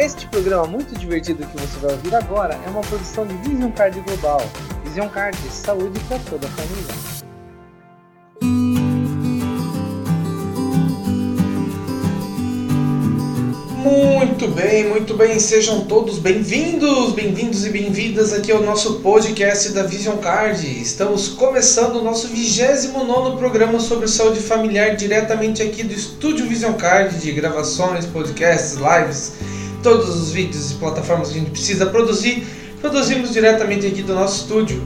Este programa muito divertido que você vai ouvir agora é uma produção de Vision Card Global. Vision Card, saúde para toda a família. Muito bem, muito bem, sejam todos bem-vindos, bem-vindos e bem-vindas aqui ao nosso podcast da Vision Card. Estamos começando o nosso 29 programa sobre saúde familiar diretamente aqui do estúdio Vision Card de gravações, podcasts, lives, todos os vídeos e plataformas que a gente precisa produzir, produzimos diretamente aqui do nosso estúdio.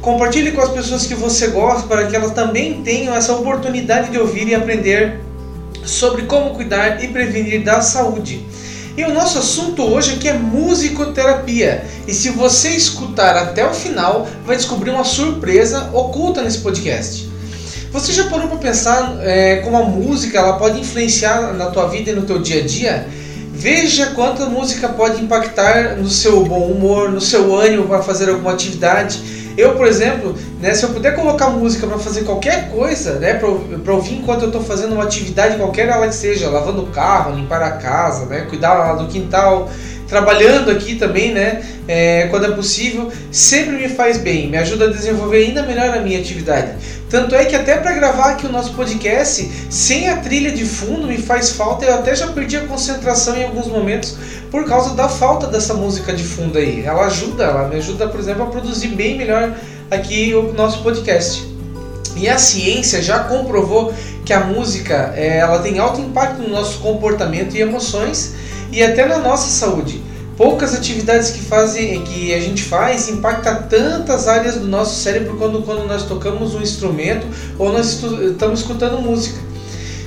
Compartilhe com as pessoas que você gosta para que elas também tenham essa oportunidade de ouvir e aprender sobre como cuidar e prevenir da saúde. E o nosso assunto hoje aqui é musicoterapia. E se você escutar até o final, vai descobrir uma surpresa oculta nesse podcast. Você já parou para pensar é, como a música ela pode influenciar na tua vida e no teu dia a dia? Veja quanto a música pode impactar no seu bom humor, no seu ânimo para fazer alguma atividade. Eu, por exemplo, né, se eu puder colocar música para fazer qualquer coisa, né, para ouvir enquanto eu estou fazendo uma atividade qualquer ela que seja, lavando o carro, limpar a casa, né, cuidar do quintal, trabalhando aqui também, né, é, quando é possível, sempre me faz bem, me ajuda a desenvolver ainda melhor a minha atividade. Tanto é que até para gravar aqui o nosso podcast, sem a trilha de fundo me faz falta, eu até já perdi a concentração em alguns momentos por causa da falta dessa música de fundo aí. Ela ajuda, ela me ajuda, por exemplo, a produzir bem melhor aqui o nosso podcast. E a ciência já comprovou que a música é, ela tem alto impacto no nosso comportamento e emoções e até na nossa saúde. Poucas atividades que, fazem, que a gente faz impacta tantas áreas do nosso cérebro quando, quando nós tocamos um instrumento ou nós estamos escutando música.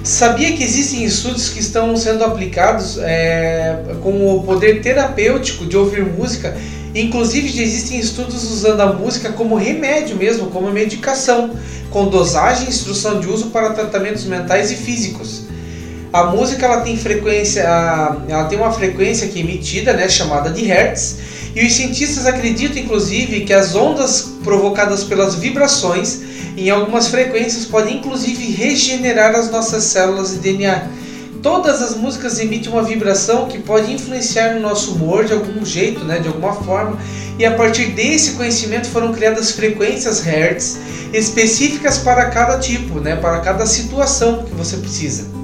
Sabia que existem estudos que estão sendo aplicados é, com o poder terapêutico de ouvir música? Inclusive, já existem estudos usando a música como remédio mesmo, como medicação, com dosagem e instrução de uso para tratamentos mentais e físicos. A música ela tem frequência, ela tem uma frequência que é emitida, né, chamada de hertz, e os cientistas acreditam inclusive que as ondas provocadas pelas vibrações em algumas frequências podem inclusive regenerar as nossas células de DNA. Todas as músicas emitem uma vibração que pode influenciar no nosso humor de algum jeito, né, de alguma forma, e a partir desse conhecimento foram criadas frequências Hertz específicas para cada tipo, né, para cada situação que você precisa.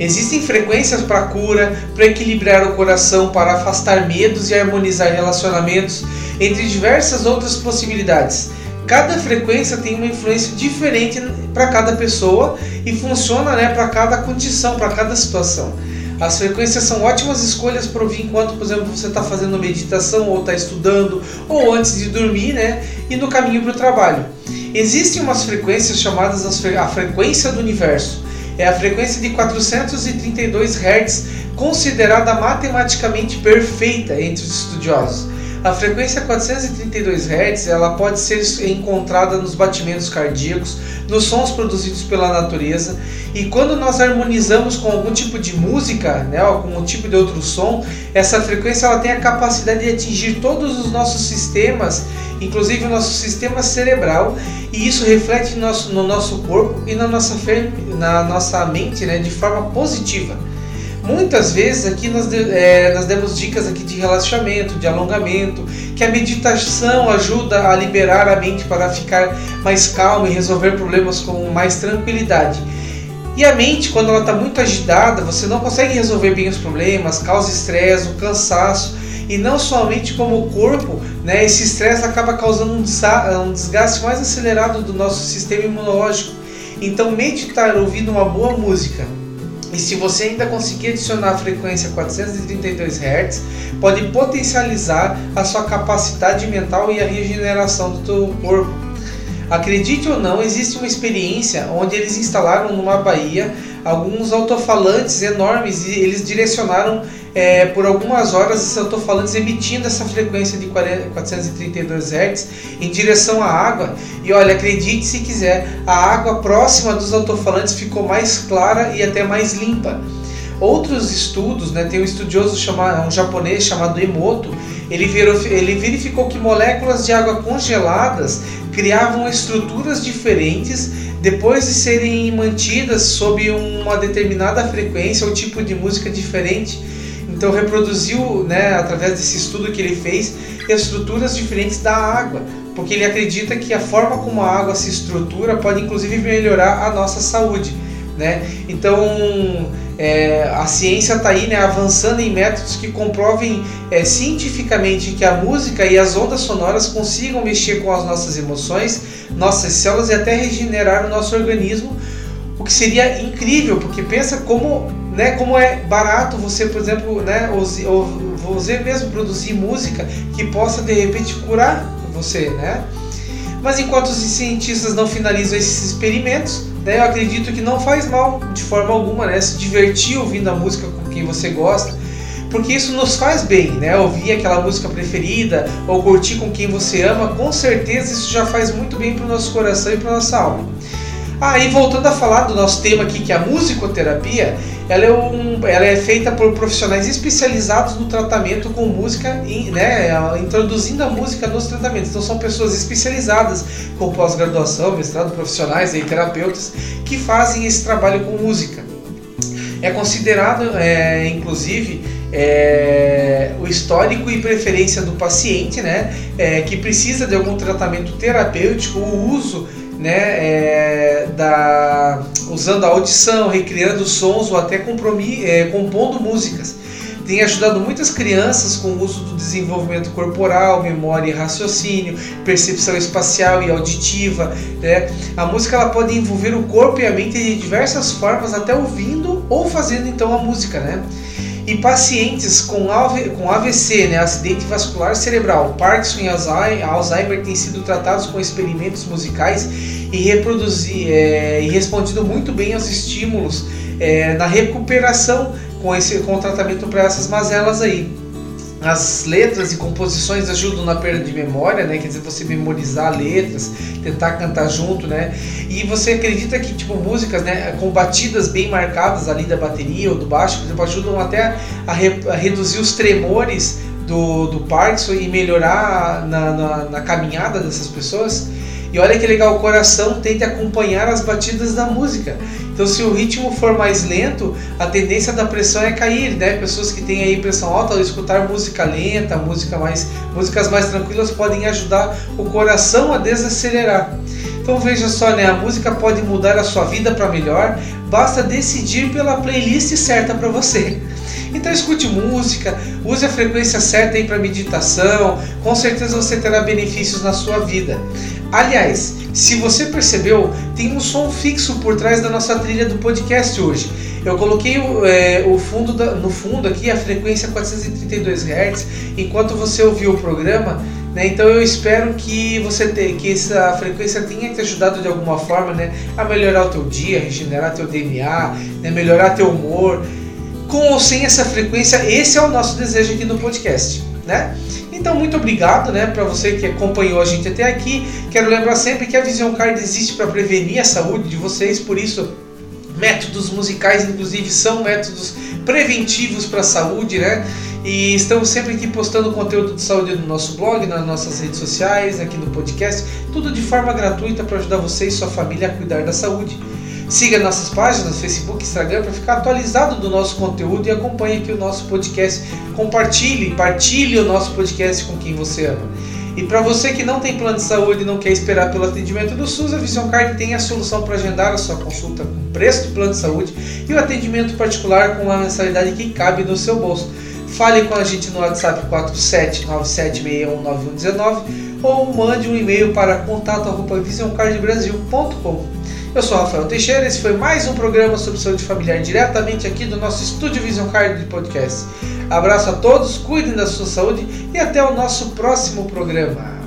Existem frequências para cura, para equilibrar o coração, para afastar medos e harmonizar relacionamentos, entre diversas outras possibilidades. Cada frequência tem uma influência diferente para cada pessoa e funciona né, para cada condição, para cada situação. As frequências são ótimas escolhas para ouvir enquanto, por exemplo, você está fazendo meditação ou está estudando ou antes de dormir, né? E no caminho para o trabalho. Existem umas frequências chamadas a frequência do universo. É a frequência de 432 Hz, considerada matematicamente perfeita entre os estudiosos. A frequência 432 Hz ela pode ser encontrada nos batimentos cardíacos, nos sons produzidos pela natureza, e quando nós harmonizamos com algum tipo de música, né, ou com um tipo de outro som, essa frequência ela tem a capacidade de atingir todos os nossos sistemas, inclusive o nosso sistema cerebral, e isso reflete no nosso, no nosso corpo e na nossa, na nossa mente né, de forma positiva. Muitas vezes aqui nós, é, nós demos dicas aqui de relaxamento, de alongamento, que a meditação ajuda a liberar a mente para ficar mais calma e resolver problemas com mais tranquilidade. E a mente, quando ela está muito agitada, você não consegue resolver bem os problemas, causa estresse, o cansaço, e não somente como o corpo, né, esse estresse acaba causando um desgaste mais acelerado do nosso sistema imunológico. Então, meditar ouvindo uma boa música, e se você ainda conseguir adicionar a frequência 432 Hz, pode potencializar a sua capacidade mental e a regeneração do teu corpo. Acredite ou não, existe uma experiência onde eles instalaram numa baía alguns altofalantes enormes e eles direcionaram é, por algumas horas esses altofalantes emitindo essa frequência de 432 Hz em direção à água. E olha, acredite se quiser, a água próxima dos altofalantes ficou mais clara e até mais limpa. Outros estudos, né, tem um estudioso chamado, um japonês chamado Emoto, ele verificou que moléculas de água congeladas criavam estruturas diferentes depois de serem mantidas sob uma determinada frequência ou tipo de música diferente então reproduziu, né, através desse estudo que ele fez, estruturas diferentes da água, porque ele acredita que a forma como a água se estrutura pode inclusive melhorar a nossa saúde. Né? Então é, a ciência está aí né, avançando em métodos que comprovem é, cientificamente que a música e as ondas sonoras consigam mexer com as nossas emoções, nossas células e até regenerar o nosso organismo, o que seria incrível, porque pensa como, né, como é barato você, por exemplo, né, você mesmo produzir música que possa de repente curar você, né? Mas enquanto os cientistas não finalizam esses experimentos, né, eu acredito que não faz mal de forma alguma, né, se divertir ouvindo a música com quem você gosta, porque isso nos faz bem, né? Ouvir aquela música preferida ou curtir com quem você ama, com certeza isso já faz muito bem para o nosso coração e para nossa alma. Ah, e voltando a falar do nosso tema aqui, que é a musicoterapia, ela é, um, ela é feita por profissionais especializados no tratamento com música, né, introduzindo a música nos tratamentos. Então são pessoas especializadas com pós-graduação, mestrado, profissionais e terapeutas que fazem esse trabalho com música. É considerado, é, inclusive, é, o histórico e preferência do paciente, né, é, que precisa de algum tratamento terapêutico, o uso né, é, da, usando a audição, recriando sons ou até é, compondo músicas. Tem ajudado muitas crianças com o uso do desenvolvimento corporal, memória e raciocínio, percepção espacial e auditiva. Né? A música ela pode envolver o corpo e a mente de diversas formas, até ouvindo ou fazendo então a música. Né? E pacientes com, AVC, né, acidente vascular cerebral, Parkinson e Alzheimer têm sido tratados com experimentos musicais e, é, e respondido muito bem aos estímulos é, na recuperação com, esse, com o tratamento para essas mazelas aí. As letras e composições ajudam na perda de memória, né? Quer dizer, você memorizar letras, tentar cantar junto, né? E você acredita que, tipo, músicas, né, com batidas bem marcadas ali da bateria ou do baixo, por exemplo, ajudam até a, re, a reduzir os tremores do, do Parkinson e melhorar na, na, na caminhada dessas pessoas? E olha que legal, o coração tende a acompanhar as batidas da música. Então, se o ritmo for mais lento, a tendência da pressão é cair, né? Pessoas que têm aí pressão alta, ao escutar música lenta, música mais, músicas mais tranquilas, podem ajudar o coração a desacelerar. Então veja só, né? A música pode mudar a sua vida para melhor, basta decidir pela playlist certa para você. Então escute música, use a frequência certa aí para meditação, com certeza você terá benefícios na sua vida. Aliás, se você percebeu, tem um som fixo por trás da nossa trilha do podcast hoje. Eu coloquei o, é, o fundo da, no fundo aqui a frequência 432 Hz enquanto você ouviu o programa. Né? Então eu espero que você te, que essa frequência tenha te ajudado de alguma forma né? a melhorar o teu dia, regenerar teu DNA, né? melhorar teu humor. Com ou sem essa frequência, esse é o nosso desejo aqui no podcast. Né? Então, muito obrigado né, para você que acompanhou a gente até aqui. Quero lembrar sempre que a Vision Card existe para prevenir a saúde de vocês, por isso, métodos musicais, inclusive, são métodos preventivos para a saúde, né? E estamos sempre aqui postando conteúdo de saúde no nosso blog, nas nossas redes sociais, aqui no podcast, tudo de forma gratuita para ajudar você e sua família a cuidar da saúde. Siga nossas páginas Facebook e Instagram para ficar atualizado do nosso conteúdo e acompanhe aqui o nosso podcast. Compartilhe, partilhe o nosso podcast com quem você ama. E para você que não tem plano de saúde e não quer esperar pelo atendimento do SUS, a Vision Card tem a solução para agendar a sua consulta com preço do plano de saúde e o atendimento particular com uma mensalidade que cabe no seu bolso. Fale com a gente no WhatsApp 4797619119 ou mande um e-mail para contato@visioncardbrasil.com. Eu sou Rafael Teixeira, esse foi mais um programa sobre saúde familiar diretamente aqui do nosso Estúdio Vision Card de Podcast. Abraço a todos, cuidem da sua saúde e até o nosso próximo programa.